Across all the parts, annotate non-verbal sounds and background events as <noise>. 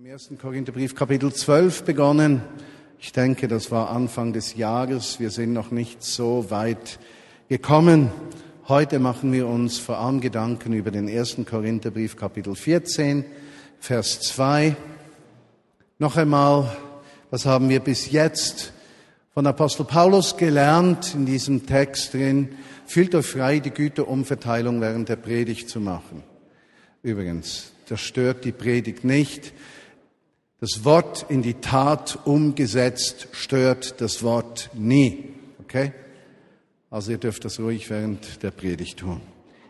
Im ersten Korintherbrief Kapitel 12 begonnen. Ich denke, das war Anfang des Jahres. Wir sind noch nicht so weit gekommen. Heute machen wir uns vor allem Gedanken über den ersten Korintherbrief Kapitel 14, Vers 2. Noch einmal, was haben wir bis jetzt von Apostel Paulus gelernt in diesem Text drin? Fühlt euch frei, die Güterumverteilung während der Predigt zu machen. Übrigens, das stört die Predigt nicht. Das Wort in die Tat umgesetzt stört das Wort nie. Okay? Also ihr dürft das ruhig während der Predigt tun.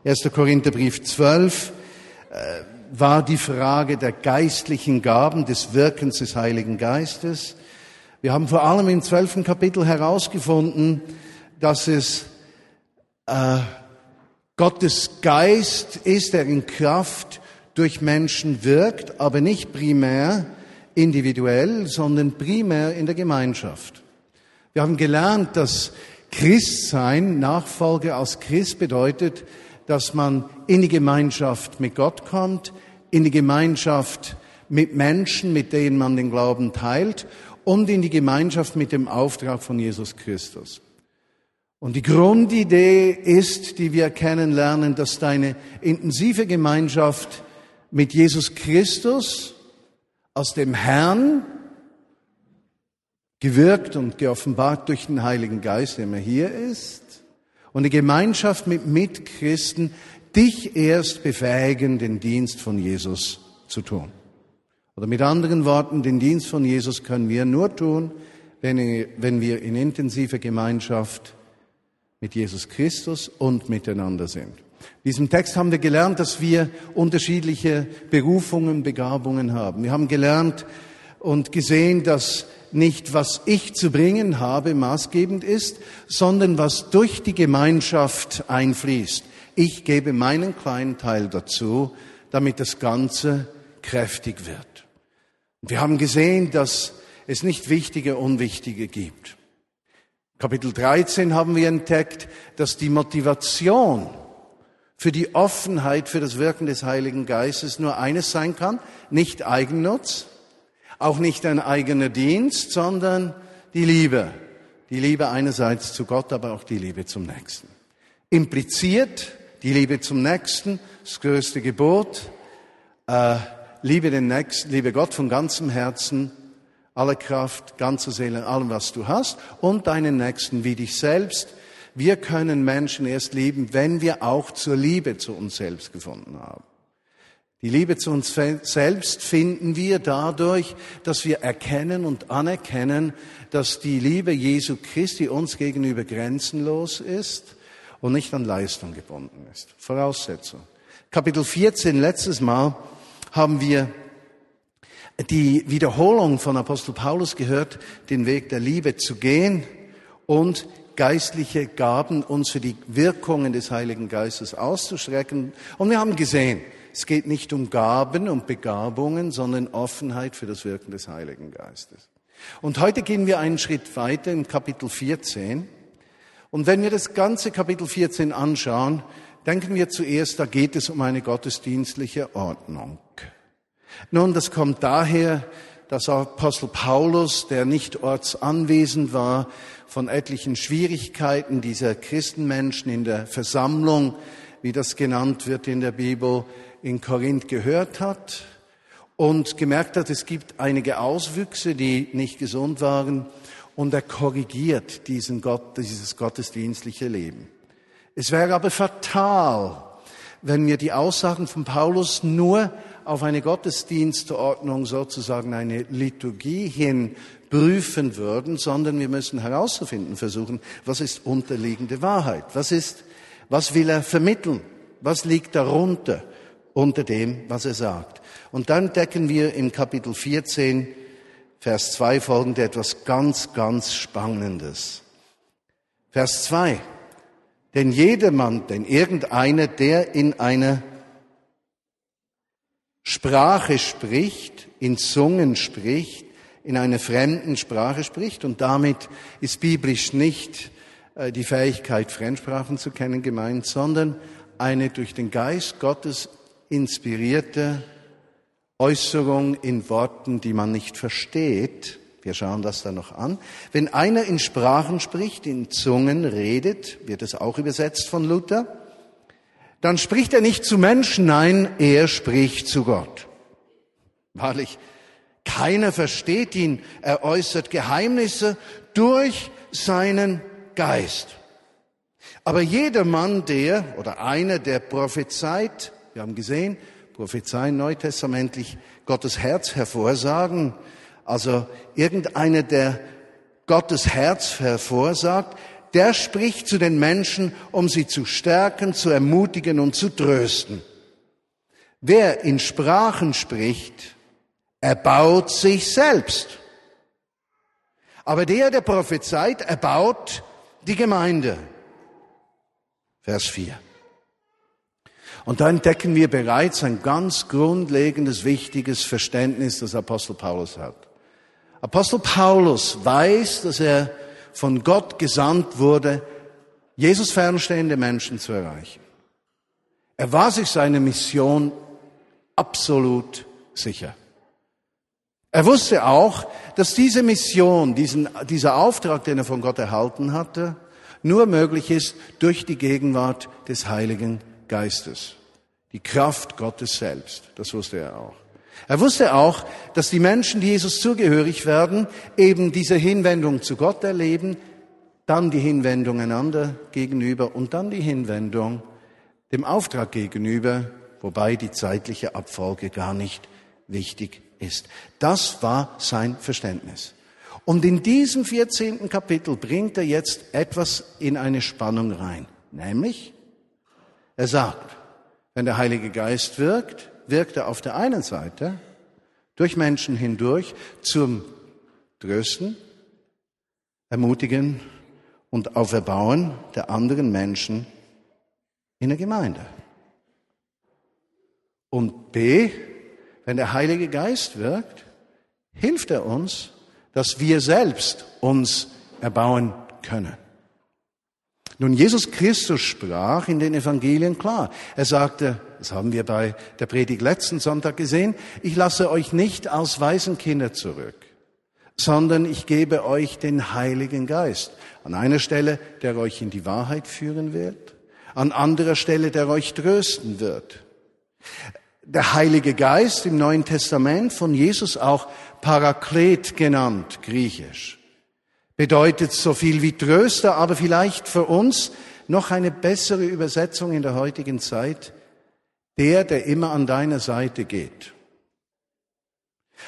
1. Korintherbrief 12 äh, war die Frage der geistlichen Gaben, des Wirkens des Heiligen Geistes. Wir haben vor allem im zwölften Kapitel herausgefunden, dass es äh, Gottes Geist ist, der in Kraft durch Menschen wirkt, aber nicht primär individuell, sondern primär in der Gemeinschaft. Wir haben gelernt, dass Christsein, Nachfolge als Christ bedeutet, dass man in die Gemeinschaft mit Gott kommt, in die Gemeinschaft mit Menschen, mit denen man den Glauben teilt und in die Gemeinschaft mit dem Auftrag von Jesus Christus. Und die Grundidee ist, die wir kennenlernen, dass deine intensive Gemeinschaft mit Jesus Christus aus dem Herrn, gewirkt und geoffenbart durch den Heiligen Geist, der immer hier ist, und die Gemeinschaft mit Mitchristen dich erst befähigen, den Dienst von Jesus zu tun. Oder mit anderen Worten, den Dienst von Jesus können wir nur tun, wenn, wenn wir in intensiver Gemeinschaft mit Jesus Christus und miteinander sind. In diesem Text haben wir gelernt, dass wir unterschiedliche Berufungen, Begabungen haben. Wir haben gelernt und gesehen, dass nicht was ich zu bringen habe maßgebend ist, sondern was durch die Gemeinschaft einfließt. Ich gebe meinen kleinen Teil dazu, damit das Ganze kräftig wird. Wir haben gesehen, dass es nicht wichtige, unwichtige gibt. Kapitel 13 haben wir entdeckt, dass die Motivation für die Offenheit für das Wirken des Heiligen Geistes nur eines sein kann, nicht Eigennutz, auch nicht ein eigener Dienst, sondern die Liebe. Die Liebe einerseits zu Gott, aber auch die Liebe zum Nächsten. Impliziert die Liebe zum Nächsten, das größte Gebot, äh, liebe den Nächsten, liebe Gott von ganzem Herzen, aller Kraft, ganzer Seele, allem, was du hast, und deinen Nächsten wie dich selbst. Wir können Menschen erst lieben, wenn wir auch zur Liebe zu uns selbst gefunden haben. Die Liebe zu uns selbst finden wir dadurch, dass wir erkennen und anerkennen, dass die Liebe Jesu Christi uns gegenüber grenzenlos ist und nicht an Leistung gebunden ist. Voraussetzung. Kapitel 14, letztes Mal haben wir die Wiederholung von Apostel Paulus gehört, den Weg der Liebe zu gehen und geistliche Gaben uns für die Wirkungen des Heiligen Geistes auszustrecken. Und wir haben gesehen, es geht nicht um Gaben und Begabungen, sondern Offenheit für das Wirken des Heiligen Geistes. Und heute gehen wir einen Schritt weiter im Kapitel 14. Und wenn wir das ganze Kapitel 14 anschauen, denken wir zuerst, da geht es um eine gottesdienstliche Ordnung. Nun, das kommt daher, dass Apostel Paulus, der nicht ortsanwesend war, von etlichen Schwierigkeiten dieser Christenmenschen in der Versammlung, wie das genannt wird in der Bibel, in Korinth gehört hat und gemerkt hat, es gibt einige Auswüchse, die nicht gesund waren und er korrigiert diesen Gott, dieses gottesdienstliche Leben. Es wäre aber fatal, wenn wir die Aussagen von Paulus nur auf eine Gottesdienstordnung, sozusagen eine Liturgie hin prüfen würden, sondern wir müssen herauszufinden versuchen, was ist unterliegende Wahrheit? Was ist, was will er vermitteln? Was liegt darunter? unter dem, was er sagt. Und dann decken wir im Kapitel 14, Vers 2 folgende etwas ganz, ganz Spannendes. Vers 2. Denn jedermann, denn irgendeiner, der in einer Sprache spricht, in Zungen spricht, in einer fremden Sprache spricht, und damit ist biblisch nicht äh, die Fähigkeit, Fremdsprachen zu kennen gemeint, sondern eine durch den Geist Gottes inspirierte Äußerung in Worten, die man nicht versteht. Wir schauen das dann noch an. Wenn einer in Sprachen spricht, in Zungen redet, wird es auch übersetzt von Luther, dann spricht er nicht zu Menschen, nein, er spricht zu Gott. Wahrlich, keiner versteht ihn, er äußert Geheimnisse durch seinen Geist. Aber jeder Mann, der oder einer, der prophezeit, wir haben gesehen, prophezeien neutestamentlich Gottes Herz hervorsagen, also irgendeiner, der Gottes Herz hervorsagt, der spricht zu den Menschen, um sie zu stärken, zu ermutigen und zu trösten. Wer in Sprachen spricht, erbaut sich selbst. Aber der, der prophezeit, erbaut die Gemeinde. Vers 4. Und da entdecken wir bereits ein ganz grundlegendes, wichtiges Verständnis, das Apostel Paulus hat. Apostel Paulus weiß, dass er von Gott gesandt wurde, Jesus fernstehende Menschen zu erreichen. Er war sich seiner Mission absolut sicher. Er wusste auch, dass diese Mission, diesen, dieser Auftrag, den er von Gott erhalten hatte, nur möglich ist durch die Gegenwart des Heiligen Geistes. Die Kraft Gottes selbst. Das wusste er auch. Er wusste auch, dass die Menschen, die Jesus zugehörig werden, eben diese Hinwendung zu Gott erleben, dann die Hinwendung einander gegenüber und dann die Hinwendung dem Auftrag gegenüber, wobei die zeitliche Abfolge gar nicht wichtig ist. Das war sein Verständnis. Und in diesem 14. Kapitel bringt er jetzt etwas in eine Spannung rein. Nämlich, er sagt, wenn der Heilige Geist wirkt, wirkt er auf der einen Seite durch Menschen hindurch zum Trösten, Ermutigen und Auferbauen der anderen Menschen in der Gemeinde. Und B, wenn der Heilige Geist wirkt, hilft er uns, dass wir selbst uns erbauen können. Nun, Jesus Christus sprach in den Evangelien klar. Er sagte, das haben wir bei der Predigt letzten Sonntag gesehen, ich lasse euch nicht als Waisenkinder zurück, sondern ich gebe euch den Heiligen Geist. An einer Stelle, der euch in die Wahrheit führen wird, an anderer Stelle, der euch trösten wird der Heilige Geist im Neuen Testament von Jesus auch Paraklet genannt, griechisch. Bedeutet so viel wie Tröster, aber vielleicht für uns noch eine bessere Übersetzung in der heutigen Zeit, der, der immer an deiner Seite geht.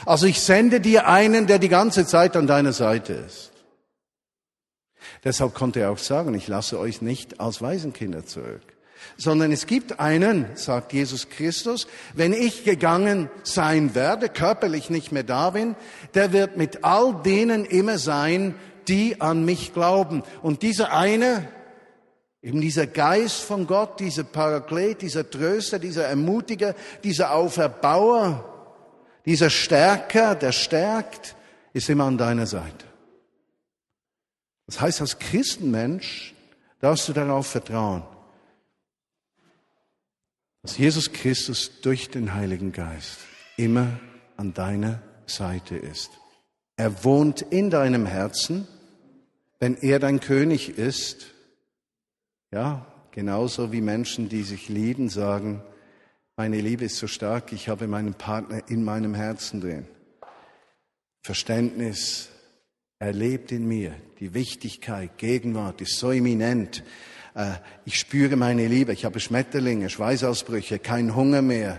Also ich sende dir einen, der die ganze Zeit an deiner Seite ist. Deshalb konnte er auch sagen, ich lasse euch nicht als Waisenkinder zurück sondern es gibt einen, sagt Jesus Christus, wenn ich gegangen sein werde, körperlich nicht mehr da bin, der wird mit all denen immer sein, die an mich glauben. Und dieser eine, eben dieser Geist von Gott, dieser Paraklet, dieser Tröster, dieser Ermutiger, dieser Auferbauer, dieser Stärker, der stärkt, ist immer an deiner Seite. Das heißt, als Christenmensch darfst du darauf vertrauen dass Jesus Christus durch den Heiligen Geist immer an deiner Seite ist. Er wohnt in deinem Herzen, wenn er dein König ist. Ja, genauso wie Menschen, die sich lieben, sagen, meine Liebe ist so stark, ich habe meinen Partner in meinem Herzen drin. Verständnis, erlebt in mir, die Wichtigkeit, Gegenwart ist so eminent, äh, ich spüre meine Liebe, ich habe Schmetterlinge, Schweißausbrüche, keinen Hunger mehr.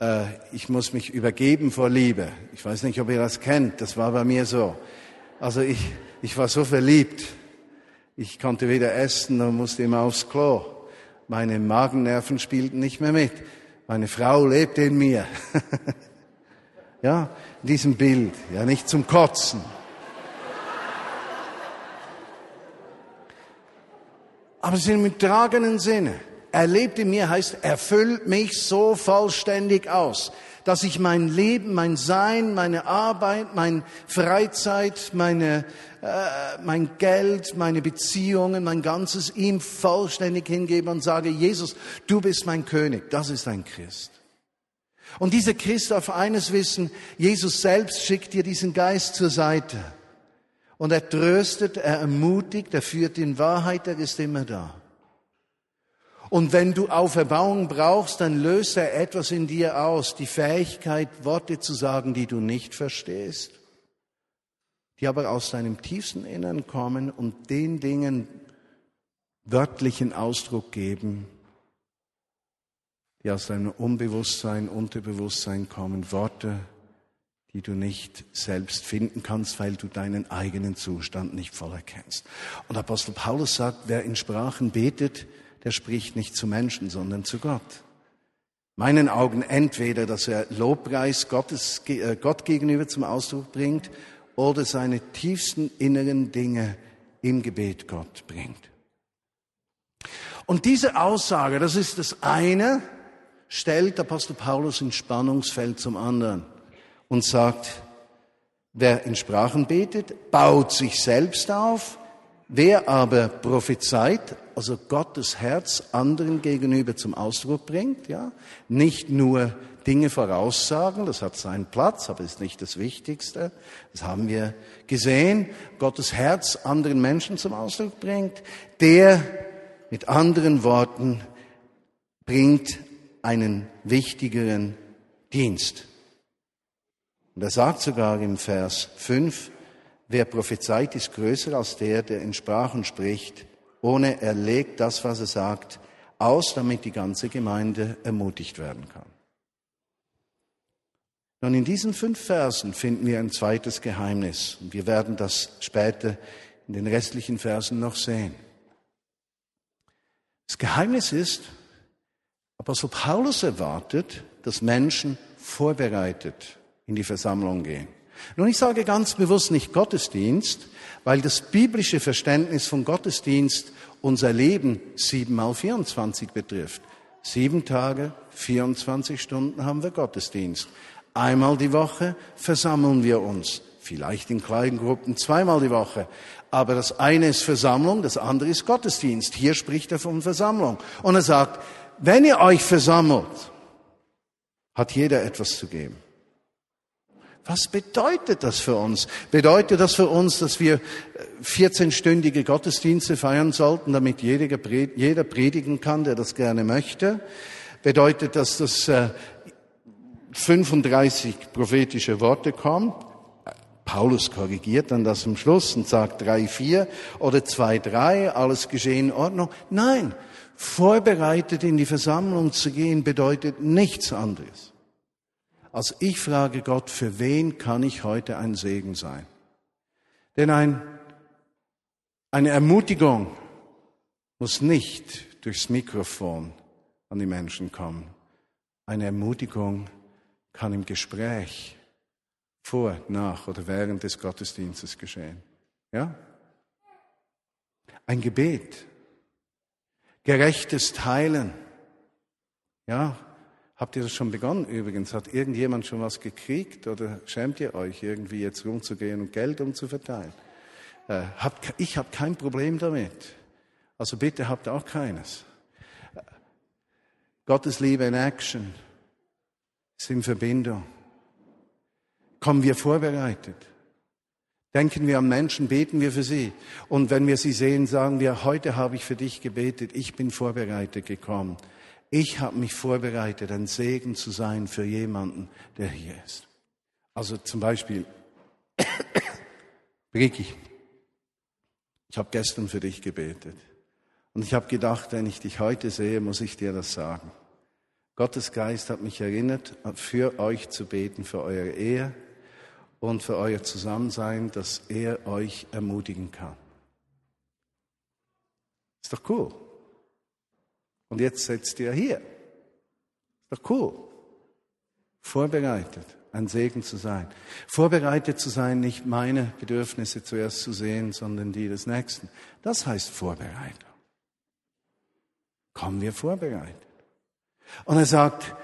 Äh, ich muss mich übergeben vor Liebe. Ich weiß nicht, ob ihr das kennt, das war bei mir so. Also ich, ich war so verliebt. Ich konnte weder essen und musste immer aufs Klo. Meine Magennerven spielten nicht mehr mit. Meine Frau lebte in mir. <laughs> ja, in diesem Bild. Ja, nicht zum Kotzen. aber es ist im tragenden Sinne. Erlebt in mir heißt, erfüllt mich so vollständig aus, dass ich mein Leben, mein Sein, meine Arbeit, meine Freizeit, meine, äh, mein Geld, meine Beziehungen, mein ganzes ihm vollständig hingebe und sage, Jesus, du bist mein König. Das ist ein Christ. Und dieser Christ darf eines wissen, Jesus selbst schickt dir diesen Geist zur Seite. Und er tröstet, er ermutigt, er führt in Wahrheit, er ist immer da. Und wenn du Auferbauung brauchst, dann löst er etwas in dir aus, die Fähigkeit, Worte zu sagen, die du nicht verstehst, die aber aus deinem tiefsten Innern kommen und den Dingen wörtlichen Ausdruck geben, die aus deinem Unbewusstsein, Unterbewusstsein kommen, Worte, die du nicht selbst finden kannst, weil du deinen eigenen Zustand nicht voll erkennst. Und Apostel Paulus sagt, wer in Sprachen betet, der spricht nicht zu Menschen, sondern zu Gott. Meinen Augen entweder, dass er Lobpreis Gottes, äh, Gott gegenüber zum Ausdruck bringt oder seine tiefsten inneren Dinge im Gebet Gott bringt. Und diese Aussage, das ist das eine, stellt Apostel Paulus ins Spannungsfeld zum anderen und sagt, wer in Sprachen betet, baut sich selbst auf, wer aber prophezeit, also Gottes Herz anderen gegenüber zum Ausdruck bringt, ja, nicht nur Dinge voraussagen, das hat seinen Platz, aber ist nicht das Wichtigste. Das haben wir gesehen. Gottes Herz anderen Menschen zum Ausdruck bringt, der mit anderen Worten bringt einen wichtigeren Dienst. Und er sagt sogar im Vers 5, wer prophezeit, ist größer als der, der in Sprachen spricht ohne er legt das, was er sagt, aus, damit die ganze Gemeinde ermutigt werden kann. Nun, in diesen fünf Versen finden wir ein zweites Geheimnis. Und wir werden das später in den restlichen Versen noch sehen. Das Geheimnis ist, Apostel Paulus erwartet, dass Menschen vorbereitet in die Versammlung gehen. Nun, ich sage ganz bewusst nicht Gottesdienst, weil das biblische Verständnis von Gottesdienst unser Leben sieben mal 24 betrifft. Sieben Tage, 24 Stunden haben wir Gottesdienst. Einmal die Woche versammeln wir uns, vielleicht in kleinen Gruppen zweimal die Woche. Aber das eine ist Versammlung, das andere ist Gottesdienst. Hier spricht er von Versammlung. Und er sagt, wenn ihr euch versammelt, hat jeder etwas zu geben. Was bedeutet das für uns? Bedeutet das für uns, dass wir 14-stündige Gottesdienste feiern sollten, damit jeder predigen kann, der das gerne möchte? Bedeutet das, dass 35 äh, prophetische Worte kommen? Paulus korrigiert dann das am Schluss und sagt drei, vier oder zwei, drei, alles geschehen in Ordnung. Nein, vorbereitet in die Versammlung zu gehen bedeutet nichts anderes als ich frage Gott, für wen kann ich heute ein Segen sein? Denn ein, eine Ermutigung muss nicht durchs Mikrofon an die Menschen kommen. Eine Ermutigung kann im Gespräch vor, nach oder während des Gottesdienstes geschehen. Ja? Ein Gebet, gerechtes Teilen, ja, Habt ihr das schon begonnen übrigens? Hat irgendjemand schon was gekriegt oder schämt ihr euch irgendwie jetzt rumzugehen und Geld umzuverteilen? Äh, habt, ich habe kein Problem damit. Also bitte habt auch keines. Gottes Liebe in Action ist in Verbindung. Kommen wir vorbereitet. Denken wir an Menschen, beten wir für sie. Und wenn wir sie sehen, sagen wir, heute habe ich für dich gebetet, ich bin vorbereitet gekommen. Ich habe mich vorbereitet, ein Segen zu sein für jemanden, der hier ist. Also zum Beispiel, <coughs> Ricky, ich habe gestern für dich gebetet. Und ich habe gedacht, wenn ich dich heute sehe, muss ich dir das sagen. Gottes Geist hat mich erinnert, für euch zu beten, für eure Ehe und für euer Zusammensein, dass er euch ermutigen kann. Ist doch cool. Und jetzt sitzt ihr hier. Ist doch cool. Vorbereitet, ein Segen zu sein. Vorbereitet zu sein, nicht meine Bedürfnisse zuerst zu sehen, sondern die des Nächsten. Das heißt Vorbereitung. Kommen wir vorbereitet. Und er sagt,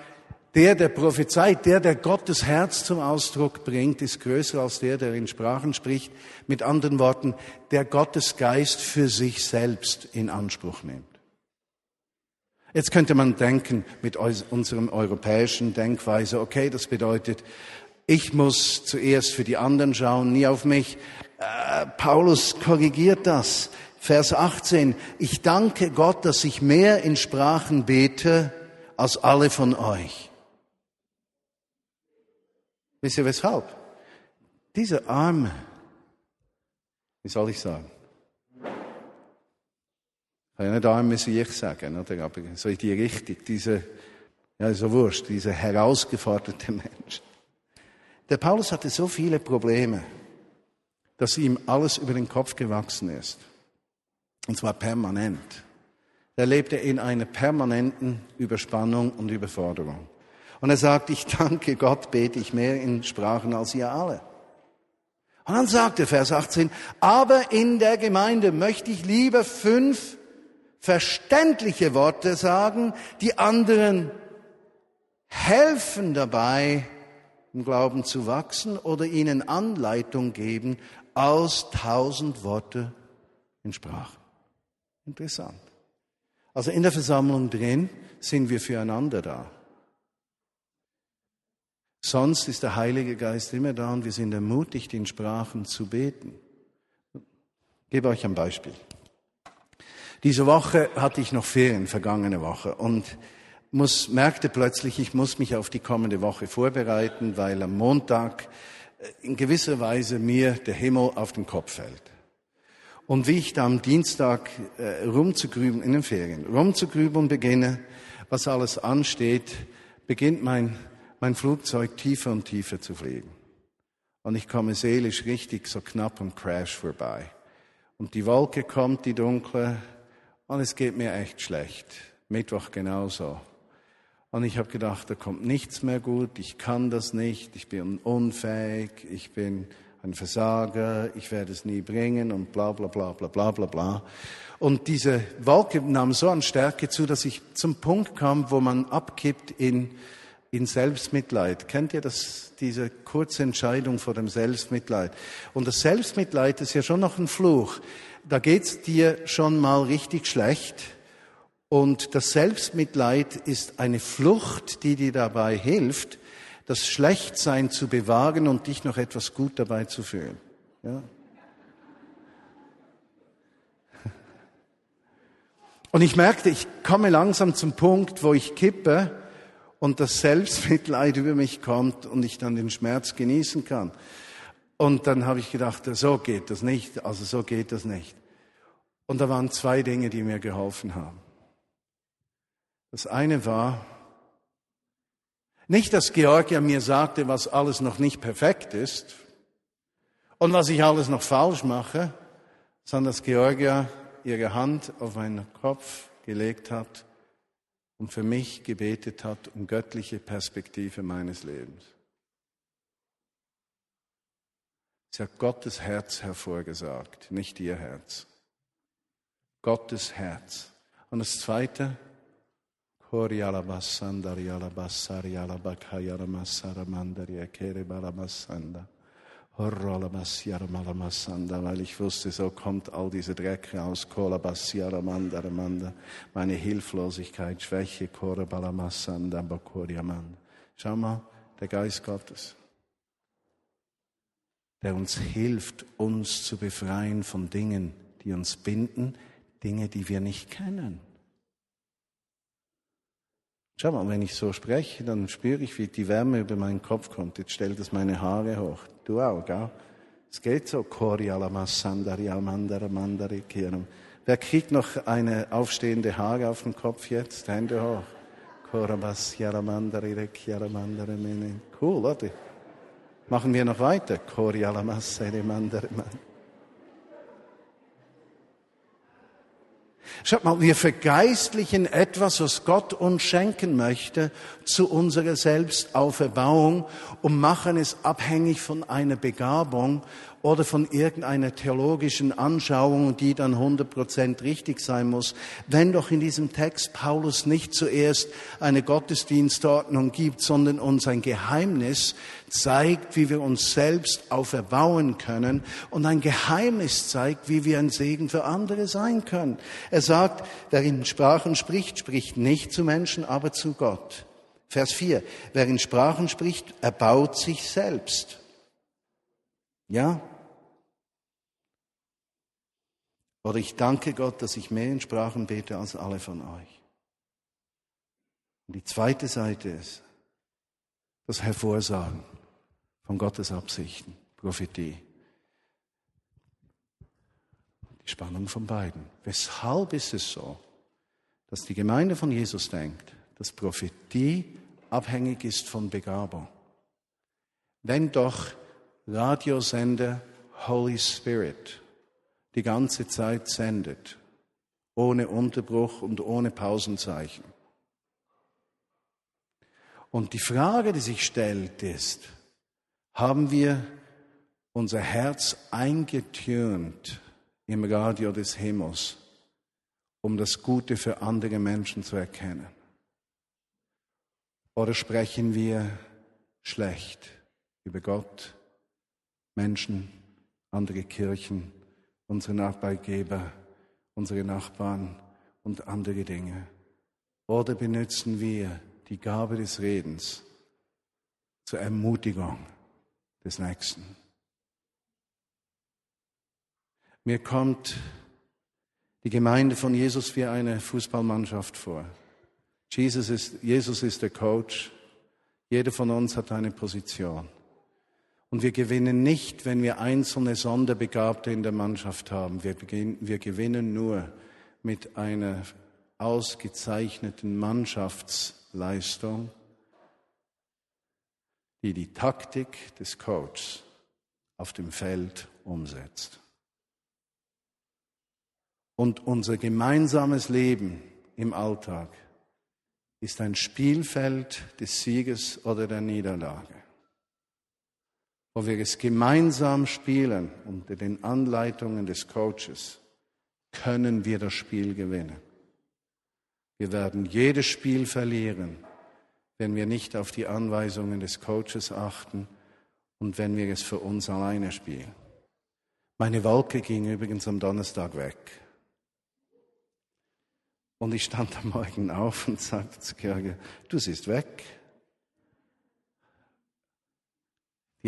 der, der prophezeit, der, der Gottes Herz zum Ausdruck bringt, ist größer als der, der in Sprachen spricht. Mit anderen Worten, der Gottes Geist für sich selbst in Anspruch nimmt. Jetzt könnte man denken mit unserem europäischen Denkweise, okay, das bedeutet, ich muss zuerst für die anderen schauen, nie auf mich. Äh, Paulus korrigiert das. Vers 18. Ich danke Gott, dass ich mehr in Sprachen bete als alle von euch. Wisst ihr weshalb? Diese Arme, wie soll ich sagen? Keine Arme muss ich sagen, oder? Aber so in die Richtung, diese, ja, so wurscht, diese herausgeforderte <laughs> Mensch. Der Paulus hatte so viele Probleme, dass ihm alles über den Kopf gewachsen ist. Und zwar permanent. Er lebte in einer permanenten Überspannung und Überforderung. Und er sagt, ich danke Gott, bete ich mehr in Sprachen als ihr alle. Und dann sagt er, Vers 18, aber in der Gemeinde möchte ich lieber fünf verständliche Worte sagen, die anderen helfen dabei, im Glauben zu wachsen oder ihnen Anleitung geben aus tausend Worte in Sprachen. Interessant. Also in der Versammlung drin sind wir füreinander da. Sonst ist der Heilige Geist immer da und wir sind ermutigt, in Sprachen zu beten. Ich gebe euch ein Beispiel. Diese Woche hatte ich noch Ferien, vergangene Woche, und muss, merkte plötzlich, ich muss mich auf die kommende Woche vorbereiten, weil am Montag äh, in gewisser Weise mir der Himmel auf den Kopf fällt. Und wie ich da am Dienstag äh, rumzugrüben, in den Ferien, rumzugrübeln beginne, was alles ansteht, beginnt mein mein Flugzeug tiefer und tiefer zu fliegen. Und ich komme seelisch richtig so knapp am Crash vorbei. Und die Wolke kommt, die dunkle, und es geht mir echt schlecht. Mittwoch genauso. Und ich habe gedacht, da kommt nichts mehr gut, ich kann das nicht, ich bin unfähig, ich bin ein Versager, ich werde es nie bringen und bla bla bla bla bla bla bla. Und diese Wolke nahm so an Stärke zu, dass ich zum Punkt kam, wo man abkippt in in Selbstmitleid. Kennt ihr das, diese kurze Entscheidung vor dem Selbstmitleid? Und das Selbstmitleid ist ja schon noch ein Fluch. Da geht's dir schon mal richtig schlecht. Und das Selbstmitleid ist eine Flucht, die dir dabei hilft, das Schlechtsein zu bewahren und dich noch etwas gut dabei zu fühlen. Ja? Und ich merkte, ich komme langsam zum Punkt, wo ich kippe und das Selbstmitleid über mich kommt und ich dann den Schmerz genießen kann. Und dann habe ich gedacht, so geht das nicht, also so geht das nicht. Und da waren zwei Dinge, die mir geholfen haben. Das eine war, nicht, dass Georgia mir sagte, was alles noch nicht perfekt ist und was ich alles noch falsch mache, sondern dass Georgia ihre Hand auf meinen Kopf gelegt hat und für mich gebetet hat um göttliche Perspektive meines Lebens. Sie hat Gottes Herz hervorgesagt, nicht ihr Herz. Gottes Herz. Und das Zweite, Korialabassandari weil ich wusste, so kommt all diese Dreck raus. Meine Hilflosigkeit, Schwäche, Schau mal, der Geist Gottes, der uns hilft, uns zu befreien von Dingen, die uns binden, Dinge, die wir nicht kennen. Schau mal, wenn ich so spreche, dann spüre ich, wie die Wärme über meinen Kopf kommt. Jetzt stellt es meine Haare hoch. Du auch, gell? Es geht so. Wer kriegt noch eine aufstehende Haare auf dem Kopf jetzt? Hände hoch. Cool, oder? Machen wir noch weiter. Schaut mal, wir vergeistlichen etwas, was Gott uns schenken möchte, zu unserer Selbstauferbauung und machen es abhängig von einer Begabung oder von irgendeiner theologischen Anschauung, die dann 100% richtig sein muss. Wenn doch in diesem Text Paulus nicht zuerst eine Gottesdienstordnung gibt, sondern uns ein Geheimnis zeigt, wie wir uns selbst auferbauen können und ein Geheimnis zeigt, wie wir ein Segen für andere sein können. Er sagt, wer in Sprachen spricht, spricht nicht zu Menschen, aber zu Gott. Vers 4. Wer in Sprachen spricht, erbaut sich selbst. Ja? Oder ich danke Gott, dass ich mehr in Sprachen bete als alle von euch. Und die zweite Seite ist das Hervorsagen von Gottes Absichten, Prophetie. Die Spannung von beiden. Weshalb ist es so, dass die Gemeinde von Jesus denkt, dass Prophetie abhängig ist von Begabung? Wenn doch Radiosender Holy Spirit die ganze Zeit sendet, ohne Unterbruch und ohne Pausenzeichen. Und die Frage, die sich stellt, ist, haben wir unser Herz eingetürnt im Radio des Himmels, um das Gute für andere Menschen zu erkennen? Oder sprechen wir schlecht über Gott, Menschen, andere Kirchen, unsere Arbeitgeber, unsere Nachbarn und andere Dinge? Oder benutzen wir die Gabe des Redens zur Ermutigung des Nächsten? Mir kommt die Gemeinde von Jesus wie eine Fußballmannschaft vor. Jesus ist, Jesus ist der Coach. Jeder von uns hat eine Position. Und wir gewinnen nicht, wenn wir einzelne Sonderbegabte in der Mannschaft haben. Wir, wir gewinnen nur mit einer ausgezeichneten Mannschaftsleistung, die die Taktik des Coaches auf dem Feld umsetzt. Und unser gemeinsames Leben im Alltag ist ein Spielfeld des Sieges oder der Niederlage wo wir es gemeinsam spielen unter den Anleitungen des Coaches, können wir das Spiel gewinnen. Wir werden jedes Spiel verlieren, wenn wir nicht auf die Anweisungen des Coaches achten und wenn wir es für uns alleine spielen. Meine Wolke ging übrigens am Donnerstag weg. Und ich stand am Morgen auf und sagte zu Kirche, du siehst weg.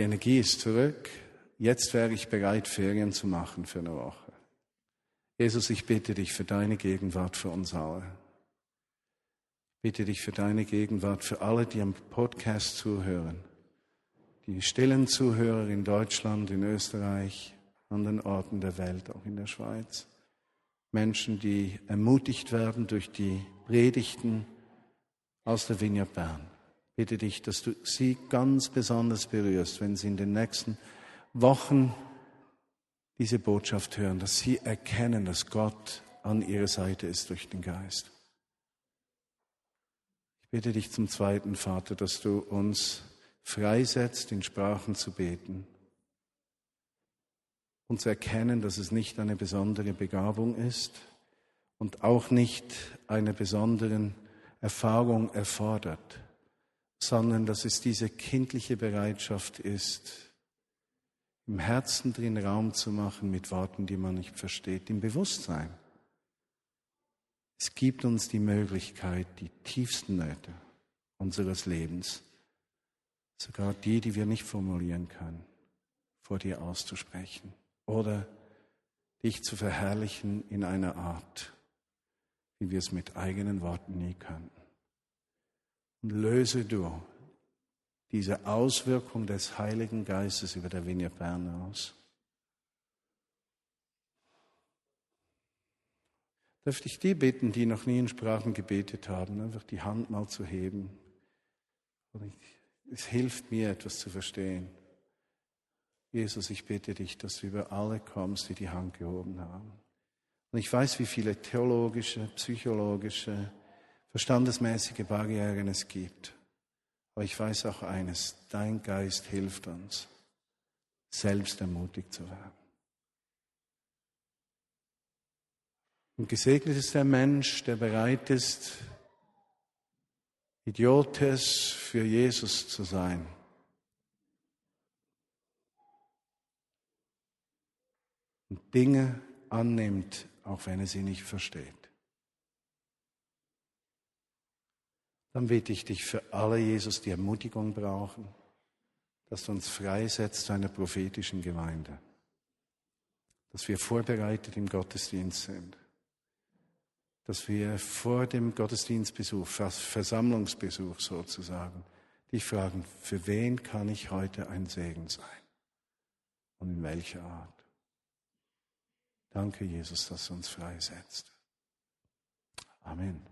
Die Energie ist zurück. Jetzt wäre ich bereit, Ferien zu machen für eine Woche. Jesus, ich bitte dich für deine Gegenwart für uns alle. Ich bitte dich für deine Gegenwart für alle, die am Podcast zuhören. Die stillen Zuhörer in Deutschland, in Österreich, an den Orten der Welt, auch in der Schweiz. Menschen, die ermutigt werden durch die Predigten aus der Vineyard Bern bitte dich, dass du sie ganz besonders berührst, wenn sie in den nächsten Wochen diese Botschaft hören, dass sie erkennen, dass Gott an ihrer Seite ist durch den Geist. Ich bitte dich zum Zweiten, Vater, dass du uns freisetzt, in Sprachen zu beten und zu erkennen, dass es nicht eine besondere Begabung ist und auch nicht eine besondere Erfahrung erfordert sondern dass es diese kindliche Bereitschaft ist, im Herzen drin Raum zu machen mit Worten, die man nicht versteht, im Bewusstsein. Es gibt uns die Möglichkeit, die tiefsten Nöte unseres Lebens, sogar die, die wir nicht formulieren können, vor dir auszusprechen oder dich zu verherrlichen in einer Art, wie wir es mit eigenen Worten nie könnten. Und löse du diese Auswirkung des Heiligen Geistes über der Vinia Bern aus. Dürfte ich die bitten, die noch nie in Sprachen gebetet haben, einfach die Hand mal zu heben? Es hilft mir, etwas zu verstehen. Jesus, ich bitte dich, dass du über alle kommst, die die Hand gehoben haben. Und ich weiß, wie viele theologische, psychologische, verstandesmäßige Barrieren es gibt. Aber ich weiß auch eines, dein Geist hilft uns, selbst ermutigt zu werden. Und gesegnet ist der Mensch, der bereit ist, Idiotes für Jesus zu sein. Und Dinge annimmt, auch wenn er sie nicht versteht. Dann bitte ich dich für alle, Jesus, die Ermutigung brauchen, dass du uns freisetzt zu einer prophetischen Gemeinde, dass wir vorbereitet im Gottesdienst sind, dass wir vor dem Gottesdienstbesuch, Versammlungsbesuch sozusagen, dich fragen, für wen kann ich heute ein Segen sein? Und in welcher Art? Danke, Jesus, dass du uns freisetzt. Amen.